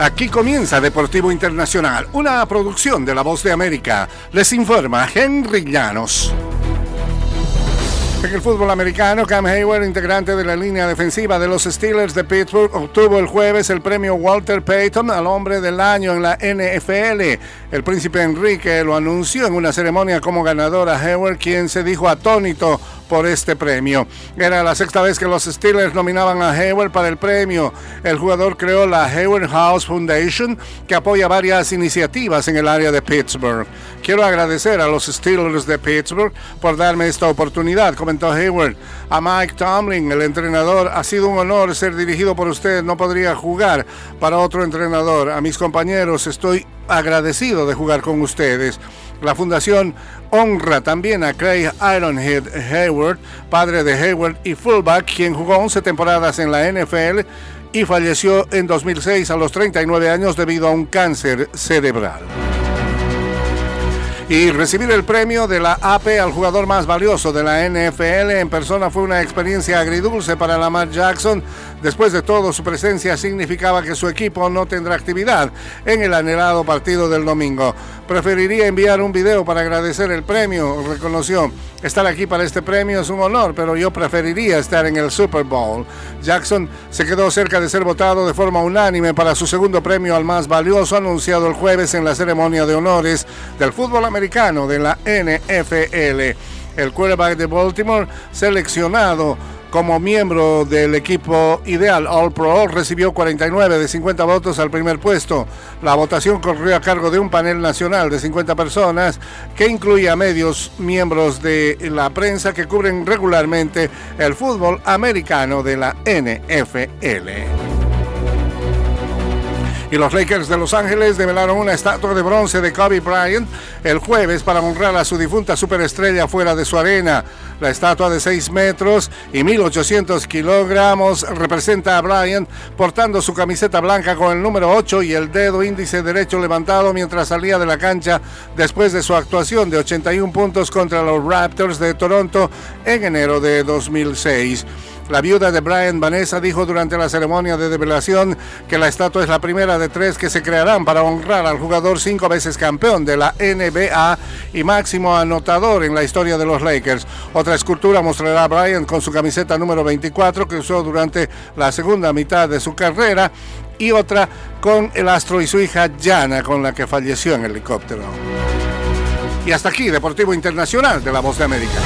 Aquí comienza Deportivo Internacional, una producción de La Voz de América. Les informa Henry Llanos. En el fútbol americano, Cam Hayward, integrante de la línea defensiva de los Steelers de Pittsburgh, obtuvo el jueves el premio Walter Payton al hombre del año en la NFL. El príncipe Enrique lo anunció en una ceremonia como ganador a Hayward, quien se dijo atónito por este premio. Era la sexta vez que los Steelers nominaban a Hayward para el premio. El jugador creó la Hayward House Foundation, que apoya varias iniciativas en el área de Pittsburgh. Quiero agradecer a los Steelers de Pittsburgh por darme esta oportunidad, comentó Hayward. A Mike Tomlin, el entrenador, ha sido un honor ser dirigido por usted. No podría jugar para otro entrenador. A mis compañeros estoy agradecido de jugar con ustedes. La fundación honra también a Craig Ironhead Hayward, padre de Hayward y fullback, quien jugó 11 temporadas en la NFL y falleció en 2006 a los 39 años debido a un cáncer cerebral. Y recibir el premio de la AP al jugador más valioso de la NFL en persona fue una experiencia agridulce para Lamar Jackson. Después de todo, su presencia significaba que su equipo no tendrá actividad en el anhelado partido del domingo. Preferiría enviar un video para agradecer el premio, reconoció. Estar aquí para este premio es un honor, pero yo preferiría estar en el Super Bowl. Jackson se quedó cerca de ser votado de forma unánime para su segundo premio al más valioso anunciado el jueves en la ceremonia de honores del fútbol americano de la NFL. El quarterback de Baltimore seleccionado como miembro del equipo ideal All Pro, recibió 49 de 50 votos al primer puesto. La votación corrió a cargo de un panel nacional de 50 personas que incluía medios miembros de la prensa que cubren regularmente el fútbol americano de la NFL y los Lakers de Los Ángeles develaron una estatua de bronce de Kobe Bryant el jueves para honrar a su difunta superestrella fuera de su arena. La estatua de 6 metros y 1800 kilogramos representa a Bryant portando su camiseta blanca con el número 8 y el dedo índice derecho levantado mientras salía de la cancha después de su actuación de 81 puntos contra los Raptors de Toronto en enero de 2006. La viuda de Brian Vanessa dijo durante la ceremonia de develación que la estatua es la primera de tres que se crearán para honrar al jugador cinco veces campeón de la NBA y máximo anotador en la historia de los Lakers. Otra escultura mostrará a Brian con su camiseta número 24 que usó durante la segunda mitad de su carrera y otra con el astro y su hija Jana con la que falleció en helicóptero. Y hasta aquí, Deportivo Internacional de la Voz de América.